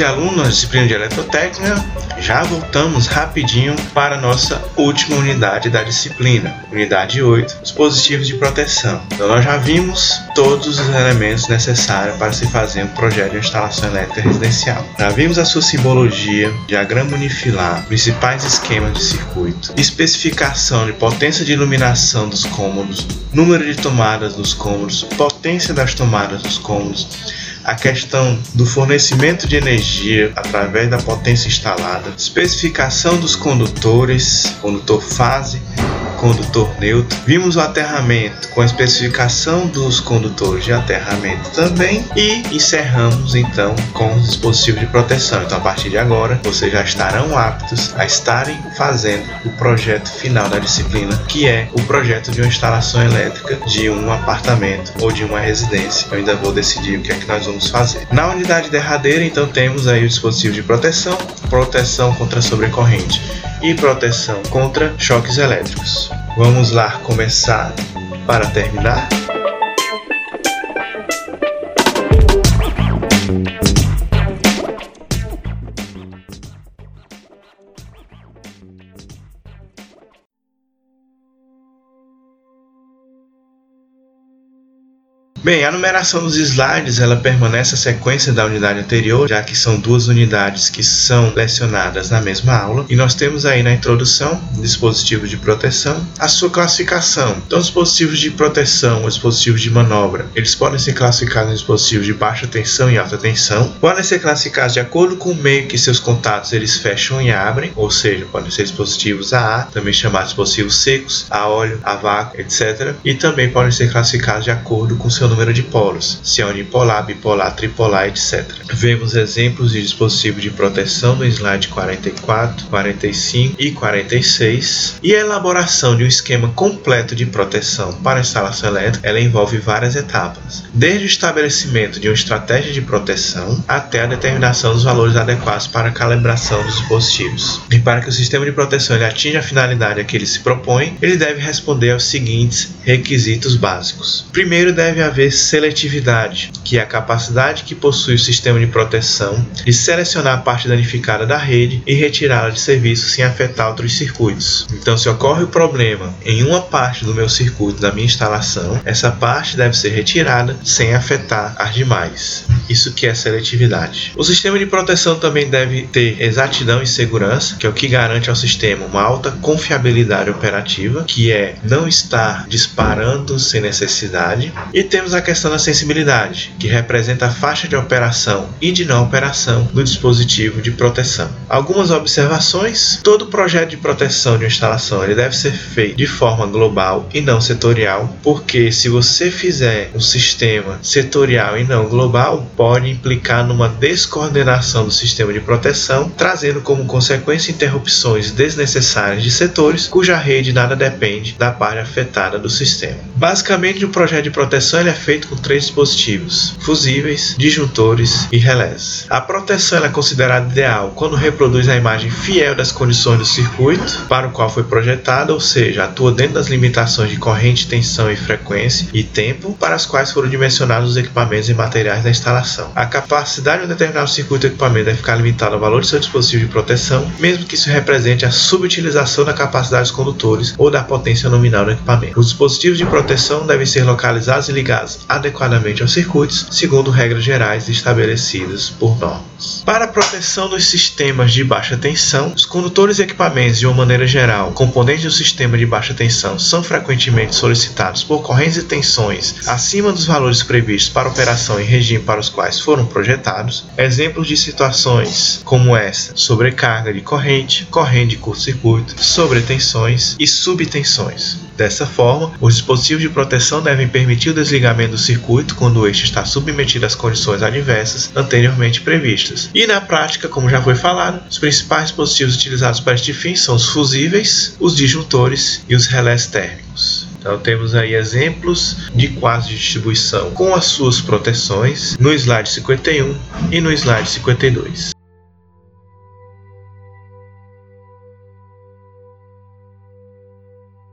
e alunos da disciplina de eletrotécnica, já voltamos rapidinho para a nossa última unidade da disciplina, unidade 8, dispositivos de proteção. Então nós já vimos todos os elementos necessários para se fazer um projeto de instalação elétrica residencial. Já vimos a sua simbologia, diagrama unifilar, principais esquemas de circuito, especificação de potência de iluminação dos cômodos, número de tomadas dos cômodos, potência das tomadas dos cômodos, a questão do fornecimento de energia através da potência instalada, especificação dos condutores, condutor fase, condutor neutro. Vimos o aterramento com a especificação dos condutores de aterramento também e encerramos então com os dispositivos de proteção. Então a partir de agora vocês já estarão aptos a estarem fazendo o projeto final da disciplina, que é o projeto de uma instalação elétrica de um apartamento ou de uma residência. Eu ainda vou decidir o que é que nós vamos fazer. Na unidade derradeira, então temos aí o dispositivo de proteção, proteção contra sobrecorrente e proteção contra choques elétricos. Vamos lá começar para terminar? Bem, a numeração dos slides ela permanece a sequência da unidade anterior, já que são duas unidades que são lecionadas na mesma aula. E nós temos aí na introdução dispositivos de proteção, a sua classificação. Então, dispositivos de proteção ou dispositivos de manobra, eles podem ser classificados em dispositivos de baixa tensão e alta tensão. Podem ser classificados de acordo com o meio que seus contatos eles fecham e abrem, ou seja, podem ser dispositivos a ar, também chamados dispositivos secos, a óleo, a vácuo, etc. E também podem ser classificados de acordo com seu número de polos, se é unipolar, bipolar, tripolar, etc. Vemos exemplos de dispositivos de proteção no slide 44, 45 e 46. E a elaboração de um esquema completo de proteção para instalação elétrica, ela envolve várias etapas, desde o estabelecimento de uma estratégia de proteção até a determinação dos valores adequados para a calibração dos dispositivos. E para que o sistema de proteção ele atinja a finalidade a que ele se propõe, ele deve responder aos seguintes requisitos básicos. Primeiro deve haver haver seletividade, que é a capacidade que possui o sistema de proteção de selecionar a parte danificada da rede e retirá-la de serviço sem afetar outros circuitos. Então, se ocorre o problema em uma parte do meu circuito da minha instalação, essa parte deve ser retirada sem afetar as demais. Isso que é seletividade. O sistema de proteção também deve ter exatidão e segurança, que é o que garante ao sistema uma alta confiabilidade operativa, que é não estar disparando sem necessidade, e temos a questão da sensibilidade, que representa a faixa de operação e de não operação do dispositivo de proteção. Algumas observações: todo projeto de proteção de uma instalação ele deve ser feito de forma global e não setorial, porque se você fizer um sistema setorial e não global, pode implicar numa descoordenação do sistema de proteção, trazendo como consequência interrupções desnecessárias de setores cuja rede nada depende da parte afetada do sistema. Basicamente, o projeto de proteção é feito com três dispositivos: fusíveis, disjuntores e relés. A proteção é considerada ideal quando reproduz a imagem fiel das condições do circuito para o qual foi projetada, ou seja, atua dentro das limitações de corrente, tensão e frequência e tempo para as quais foram dimensionados os equipamentos e materiais da instalação. A capacidade de um determinado circuito ou equipamento deve ficar limitada ao valor de seu dispositivo de proteção, mesmo que isso represente a subutilização da capacidade dos condutores ou da potência nominal do equipamento. Os dispositivos de proteção devem ser localizados e ligados adequadamente aos circuitos, segundo regras gerais estabelecidas por normas. Para a proteção dos sistemas de baixa tensão, os condutores e equipamentos, de uma maneira geral, componentes do sistema de baixa tensão, são frequentemente solicitados por correntes e tensões acima dos valores previstos para operação em regime para os quais foram projetados. Exemplos de situações como essa: sobrecarga de corrente, corrente de curto-circuito, sobretensões e subtensões. Dessa forma, os dispositivos de proteção devem permitir o desligamento do circuito quando este está submetido às condições adversas anteriormente previstas. E na prática, como já foi falado, os principais dispositivos utilizados para este fim são os fusíveis, os disjuntores e os relés térmicos. Então temos aí exemplos de quadros de distribuição com as suas proteções no slide 51 e no slide 52.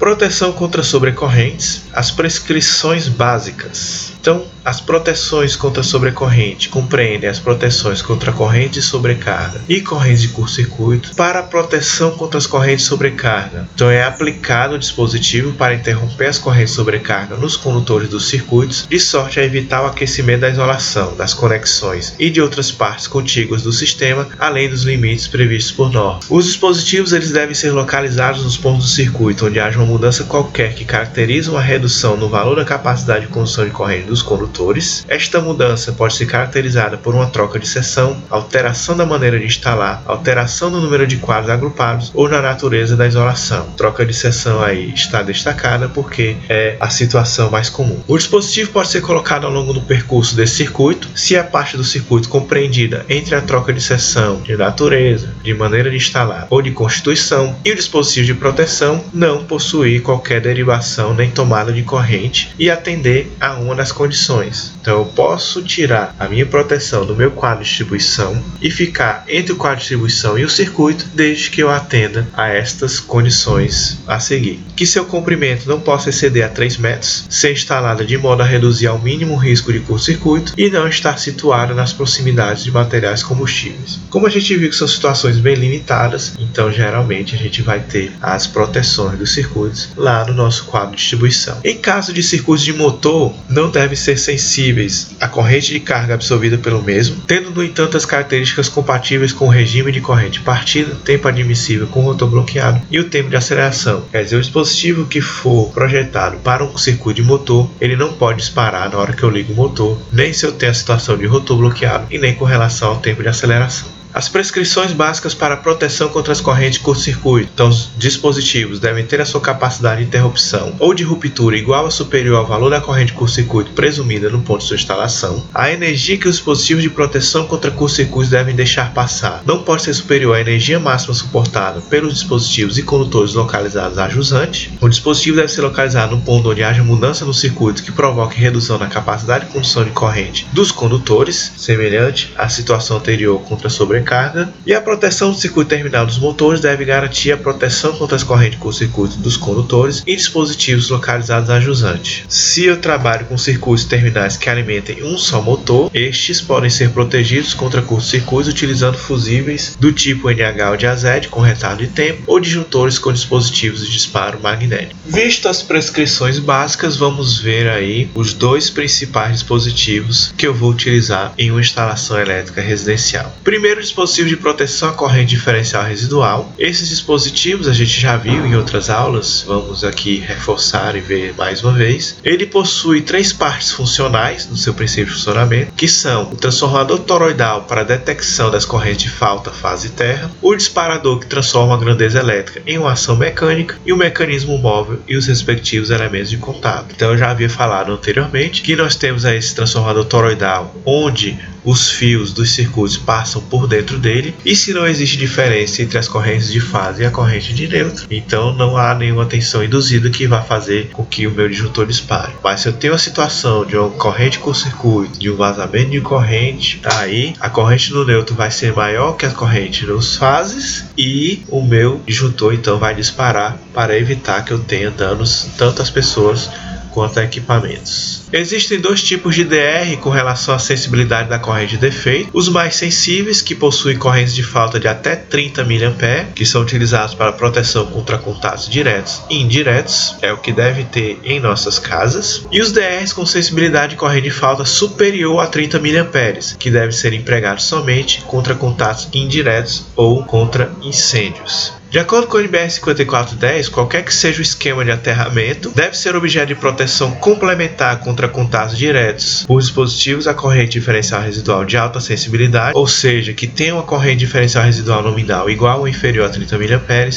Proteção contra sobrecorrentes, as prescrições básicas. Então, as proteções contra sobrecorrente compreendem as proteções contra corrente de sobrecarga e correntes de curto-circuito. Para a proteção contra as correntes de sobrecarga, então é aplicado o dispositivo para interromper as correntes de sobrecarga nos condutores dos circuitos, de sorte a evitar o aquecimento da isolação, das conexões e de outras partes contíguas do sistema, além dos limites previstos por norma. Os dispositivos eles devem ser localizados nos pontos do circuito onde haja uma mudança qualquer que caracterize uma redução no valor da capacidade de condução de corrente dos condutores esta mudança pode ser caracterizada por uma troca de seção, alteração da maneira de instalar, alteração do número de quadros agrupados ou na natureza da isolação. Troca de seção aí está destacada porque é a situação mais comum. O dispositivo pode ser colocado ao longo do percurso desse circuito, se a parte do circuito compreendida entre a troca de seção, de natureza, de maneira de instalar ou de constituição e o dispositivo de proteção não possuir qualquer derivação nem tomada de corrente e atender a uma das condições então eu posso tirar a minha proteção do meu quadro de distribuição e ficar entre o quadro de distribuição e o circuito desde que eu atenda a estas condições a seguir. Que seu comprimento não possa exceder a 3 metros, ser instalada de modo a reduzir ao mínimo o risco de curto-circuito e não estar situada nas proximidades de materiais combustíveis. Como a gente viu que são situações bem limitadas, então geralmente a gente vai ter as proteções dos circuitos lá no nosso quadro de distribuição. Em caso de circuitos de motor, não deve ser sensíveis à corrente de carga absorvida pelo mesmo, tendo no entanto as características compatíveis com o regime de corrente partida, tempo admissível com rotor bloqueado e o tempo de aceleração. Quer dizer, o dispositivo que for projetado para um circuito de motor, ele não pode disparar na hora que eu ligo o motor, nem se eu tenho a situação de rotor bloqueado e nem com relação ao tempo de aceleração. As prescrições básicas para proteção contra as correntes curto-circuito. Então, os dispositivos devem ter a sua capacidade de interrupção ou de ruptura igual ou superior ao valor da corrente curto-circuito presumida no ponto de sua instalação. A energia que os dispositivos de proteção contra curto-circuitos devem deixar passar não pode ser superior à energia máxima suportada pelos dispositivos e condutores localizados a jusante. O dispositivo deve ser localizado no ponto onde haja mudança no circuito que provoque redução na capacidade de condução de corrente dos condutores, semelhante à situação anterior contra sobre sobrecarga e a proteção do circuito terminal dos motores deve garantir a proteção contra as correntes curto-circuito dos condutores e dispositivos localizados a jusante. Se eu trabalho com circuitos terminais que alimentem um só motor, estes podem ser protegidos contra curto-circuitos utilizando fusíveis do tipo NH ou de AZ com retardo de tempo ou disjuntores com dispositivos de disparo magnético. Visto as prescrições básicas, vamos ver aí os dois principais dispositivos que eu vou utilizar em uma instalação elétrica residencial. Primeiro dispositivo de proteção à corrente diferencial residual. Esses dispositivos a gente já viu em outras aulas, vamos aqui reforçar e ver mais uma vez. Ele possui três partes funcionais no seu princípio de funcionamento, que são o transformador toroidal para detecção das correntes de falta, fase terra, o disparador que transforma a grandeza elétrica em uma ação mecânica e o mecanismo móvel e os respectivos elementos de contato. Então eu já havia falado anteriormente que nós temos aí esse transformador toroidal onde os fios dos circuitos passam por dentro dele e se não existe diferença entre as correntes de fase e a corrente de neutro, então não há nenhuma tensão induzida que vá fazer com que o meu disjuntor dispare. Mas se eu tenho a situação de uma corrente com circuito, de um vazamento de corrente, aí a corrente no neutro vai ser maior que a corrente nos fases e o meu disjuntor então vai disparar para evitar que eu tenha danos tanto às pessoas quanto a equipamentos. Existem dois tipos de DR com relação à sensibilidade da corrente de defeito. Os mais sensíveis, que possuem correntes de falta de até 30 mA, que são utilizados para proteção contra contatos diretos e indiretos, é o que deve ter em nossas casas. E os DRs com sensibilidade de corrente de falta superior a 30 mA, que devem ser empregados somente contra contatos indiretos ou contra incêndios. De acordo com o NBR 5410, qualquer que seja o esquema de aterramento, deve ser objeto de proteção complementar contra contatos diretos por dispositivos a corrente diferencial residual de alta sensibilidade, ou seja, que tenham uma corrente diferencial residual nominal igual ou inferior a 30 mA,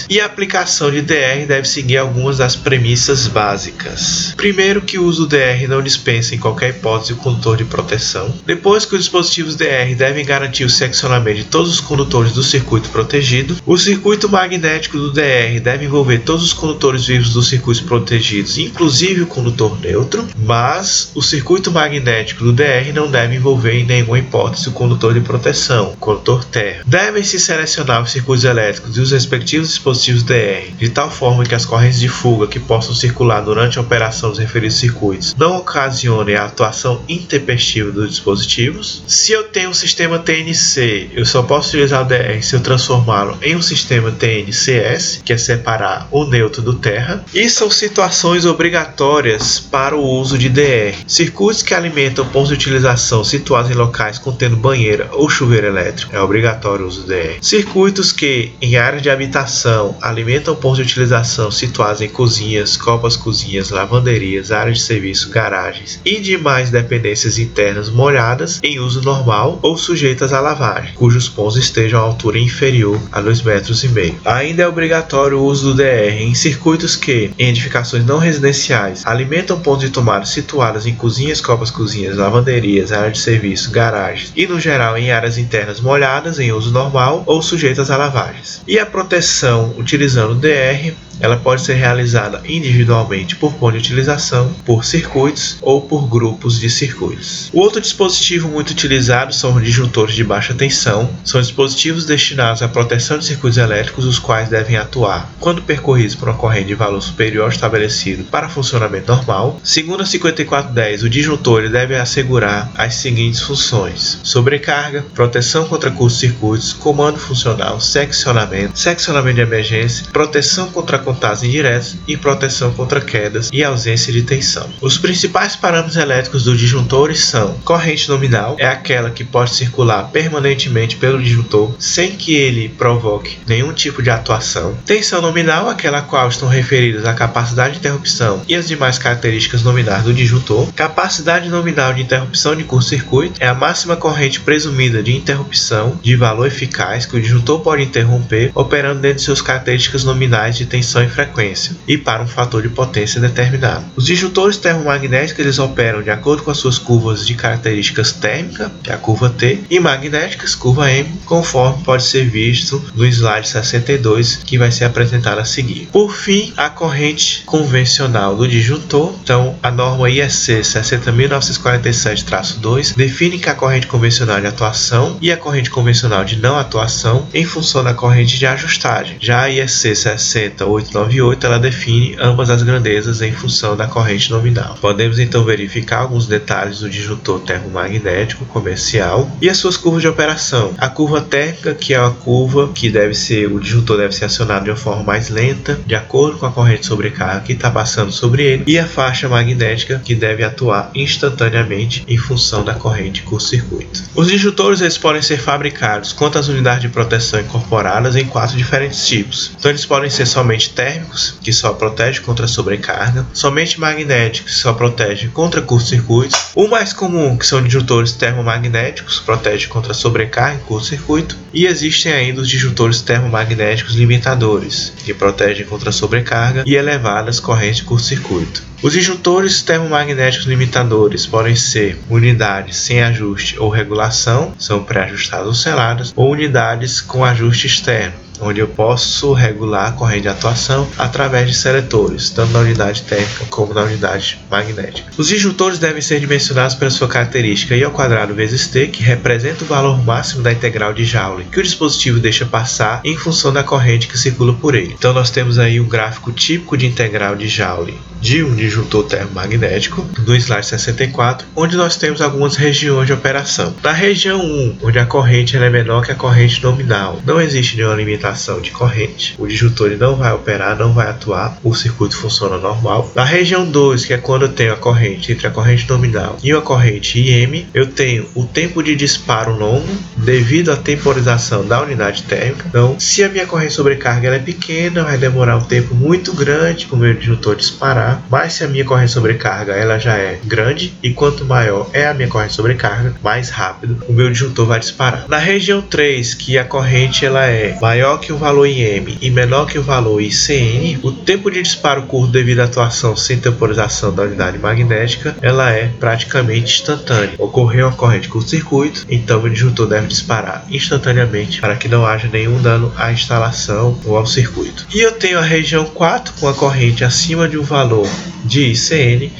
e a aplicação de DR deve seguir algumas das premissas básicas. Primeiro, que o uso DR não dispensa em qualquer hipótese o condutor de proteção. Depois, que os dispositivos DR devem garantir o seccionamento de todos os condutores do circuito protegido. O circuito magnético do DR deve envolver todos os condutores vivos dos circuitos protegidos, inclusive o condutor neutro, mas mas o circuito magnético do DR não deve envolver em nenhuma hipótese o condutor de proteção, o condutor terra. Devem-se selecionar os circuitos elétricos e os respectivos dispositivos DR, de tal forma que as correntes de fuga que possam circular durante a operação dos referidos circuitos não ocasionem a atuação intempestiva dos dispositivos. Se eu tenho um sistema TNC, eu só posso utilizar o DR se eu transformá-lo em um sistema TNCS, que é separar o neutro do terra. E são situações obrigatórias para o uso de DR. Circuitos que alimentam pontos de utilização situados em locais contendo banheira ou chuveiro elétrico, é obrigatório o uso DR. Circuitos que, em áreas de habitação, alimentam pontos de utilização situados em cozinhas, copas cozinhas, lavanderias, áreas de serviço, garagens e demais dependências internas molhadas em uso normal ou sujeitas à lavagem, cujos pontos estejam à altura inferior a 2,5 metros. e meio. Ainda é obrigatório o uso do DR em circuitos que, em edificações não residenciais, alimentam pontos de tomada situadas em cozinhas, copas cozinhas, lavanderias, áreas de serviço, garagens e, no geral, em áreas internas molhadas em uso normal ou sujeitas a lavagens. E a proteção utilizando DR ela pode ser realizada individualmente por ponto de utilização, por circuitos ou por grupos de circuitos. O outro dispositivo muito utilizado são os disjuntores de baixa tensão. São dispositivos destinados à proteção de circuitos elétricos, os quais devem atuar quando percorridos por uma corrente de valor superior estabelecido para funcionamento normal. Segundo a 5410, o disjuntor deve assegurar as seguintes funções: sobrecarga, proteção contra curtos-circuitos, comando funcional, seccionamento, seccionamento de emergência, proteção contra contatos indiretos e proteção contra quedas e ausência de tensão. Os principais parâmetros elétricos dos disjuntores são: corrente nominal é aquela que pode circular permanentemente pelo disjuntor sem que ele provoque nenhum tipo de atuação. Tensão nominal, aquela a qual estão referidas a capacidade de interrupção e as demais características nominais do disjuntor. Capacidade nominal de interrupção de curto-circuito é a máxima corrente presumida de interrupção de valor eficaz que o disjuntor pode interromper, operando dentro de suas características nominais de tensão e frequência, e para um fator de potência determinado. Os disjuntores termomagnéticos eles operam de acordo com as suas curvas de características térmica, que é a curva T, e magnéticas, curva M, conforme pode ser visto no slide 62, que vai ser apresentado a seguir. Por fim, a corrente convencional do disjuntor, então a norma IEC 60.947-2 define que a corrente convencional de atuação e a corrente convencional de não atuação em função da corrente de ajustagem. Já a IEC 60 898 ela define ambas as grandezas em função da corrente nominal. Podemos então verificar alguns detalhes do disjuntor termomagnético comercial e as suas curvas de operação. A curva térmica, que é a curva que deve ser o disjuntor deve ser acionado de uma forma mais lenta, de acordo com a corrente sobrecarga que está passando sobre ele, e a faixa magnética que deve atuar instantaneamente em função da corrente curto-circuito. Os disjuntores eles podem ser fabricados quanto às unidades de proteção incorporadas em quatro diferentes tipos. Então eles podem ser somente térmicos, que só protege contra sobrecarga, somente magnéticos, que só protege contra curto-circuito. O mais comum, que são disjuntores termomagnéticos, protege contra sobrecarga e curto-circuito. E existem ainda os disjuntores termomagnéticos limitadores, que protegem contra sobrecarga e elevadas correntes de curto-circuito. Os disjuntores termomagnéticos limitadores podem ser unidades sem ajuste ou regulação, são pré-ajustadas ou seladas, ou unidades com ajuste externo, onde eu posso regular a corrente de atuação através de seletores, tanto na unidade térmica como na unidade magnética. Os disjuntores devem ser dimensionados pela sua característica I ao quadrado vezes T, que representa o valor máximo da integral de Joule, que o dispositivo deixa passar em função da corrente que circula por ele. Então nós temos aí um gráfico típico de integral de Joule de um disjuntor termomagnético, do slide 64, onde nós temos algumas regiões de operação. Na região 1, onde a corrente é menor que a corrente nominal, não existe nenhuma limitação de corrente, o disjuntor não vai operar, não vai atuar, o circuito funciona normal. Na região 2, que é quando eu tenho a corrente entre a corrente nominal e a corrente IM, eu tenho o tempo de disparo longo devido à temporização da unidade térmica. Então, se a minha corrente sobrecarga é pequena, vai demorar um tempo muito grande para o meu disjuntor disparar mas se a minha corrente sobrecarga ela já é grande e quanto maior é a minha corrente sobrecarga, mais rápido o meu disjuntor vai disparar. Na região 3, que a corrente ela é maior que o valor IM e menor que o valor ICN, o tempo de disparo curto devido à atuação sem temporização da unidade magnética, ela é praticamente instantânea. Ocorreu uma corrente curto-circuito, então o disjuntor deve disparar instantaneamente para que não haja nenhum dano à instalação ou ao circuito. E eu tenho a região 4 com a corrente acima de um valor de ICN,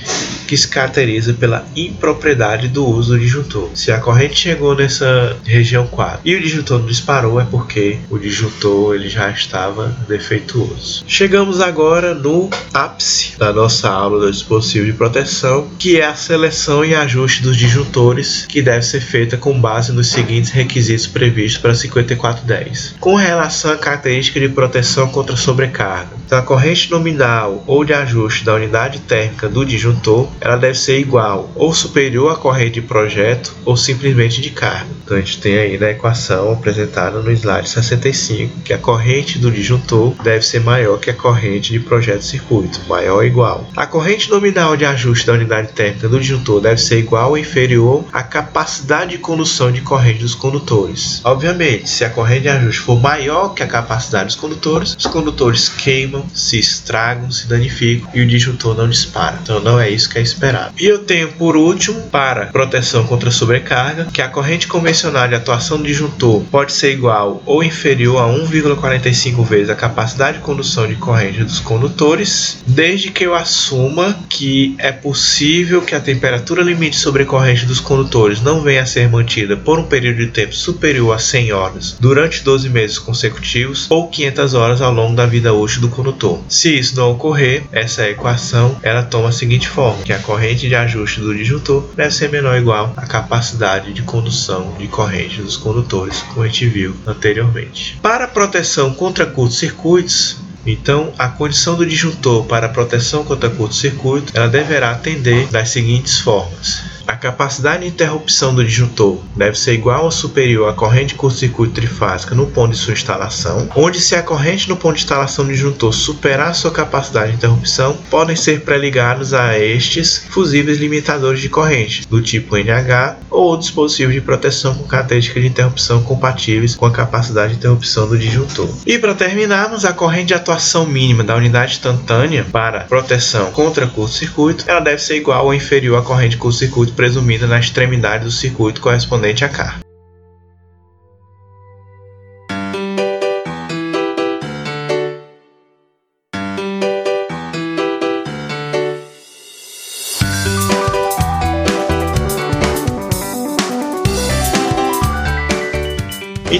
que se caracteriza pela impropriedade do uso do disjuntor. Se a corrente chegou nessa região 4 e o disjuntor não disparou, é porque o disjuntor ele já estava defeituoso. Chegamos agora no ápice da nossa aula do dispositivo de proteção, que é a seleção e ajuste dos disjuntores, que deve ser feita com base nos seguintes requisitos previstos para 5410. Com relação à característica de proteção contra sobrecarga, então a corrente nominal ou de ajuste da unidade térmica do disjuntor, ela deve ser igual ou superior à corrente de projeto ou simplesmente de carga. Então a gente tem aí na equação apresentada no slide 65 que a corrente do disjuntor deve ser maior que a corrente de projeto circuito, maior ou igual. A corrente nominal de ajuste da unidade térmica do disjuntor deve ser igual ou inferior à capacidade de condução de corrente dos condutores. Obviamente, se a corrente de ajuste for maior que a capacidade dos condutores, os condutores queimam, se estragam, se danificam e o disjuntor não dispara. Então não é isso que é esperado. E eu tenho por último, para proteção contra sobrecarga, que a corrente convencional de atuação do disjuntor pode ser igual ou inferior a 1,45 vezes a capacidade de condução de corrente dos condutores, desde que eu assuma que é possível que a temperatura limite sobre corrente dos condutores não venha a ser mantida por um período de tempo superior a 100 horas durante 12 meses consecutivos ou 500 horas ao longo da vida útil do condutor. Se isso não ocorrer, essa equação ela toma a seguinte forma, a corrente de ajuste do disjuntor deve ser menor ou igual à capacidade de condução de corrente dos condutores, como a gente viu anteriormente. Para proteção contra curtos-circuitos, então, a condição do disjuntor para proteção contra curto-circuito, ela deverá atender das seguintes formas. A capacidade de interrupção do disjuntor deve ser igual ou superior à corrente curto-circuito trifásica no ponto de sua instalação, onde se a corrente no ponto de instalação do disjuntor superar sua capacidade de interrupção, podem ser pré-ligados a estes fusíveis limitadores de corrente, do tipo NH ou dispositivos de proteção com características de interrupção compatíveis com a capacidade de interrupção do disjuntor. E para terminarmos, a corrente de atuação mínima da unidade instantânea para proteção contra curto-circuito, ela deve ser igual ou inferior à corrente curto-circuito presumida na extremidade do circuito correspondente a K.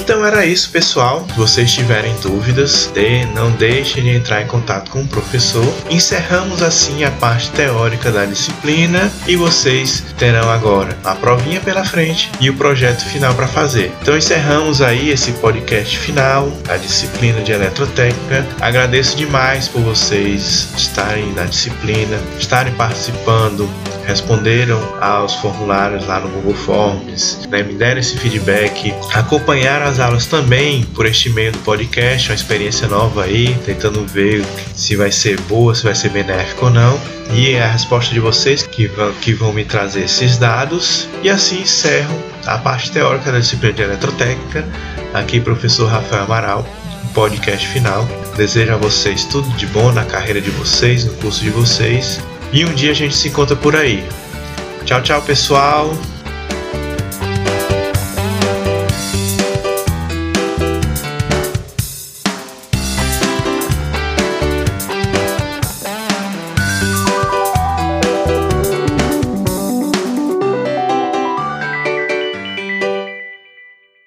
Então era isso, pessoal. Se vocês tiverem dúvidas, de, não deixem de entrar em contato com o professor. Encerramos assim a parte teórica da disciplina e vocês terão agora a provinha pela frente e o projeto final para fazer. Então encerramos aí esse podcast final da disciplina de eletrotécnica. Agradeço demais por vocês estarem na disciplina, estarem participando, responderam aos formulários lá no Google Forms, né, me deram esse feedback, acompanharam as aulas também por este meio do podcast, uma experiência nova aí, tentando ver se vai ser boa, se vai ser benéfico ou não. E é a resposta de vocês que vão, que vão me trazer esses dados. E assim encerro a parte teórica da disciplina de eletrotécnica. Aqui, professor Rafael Amaral, podcast final. Desejo a vocês tudo de bom na carreira de vocês, no curso de vocês. E um dia a gente se encontra por aí. Tchau, tchau, pessoal.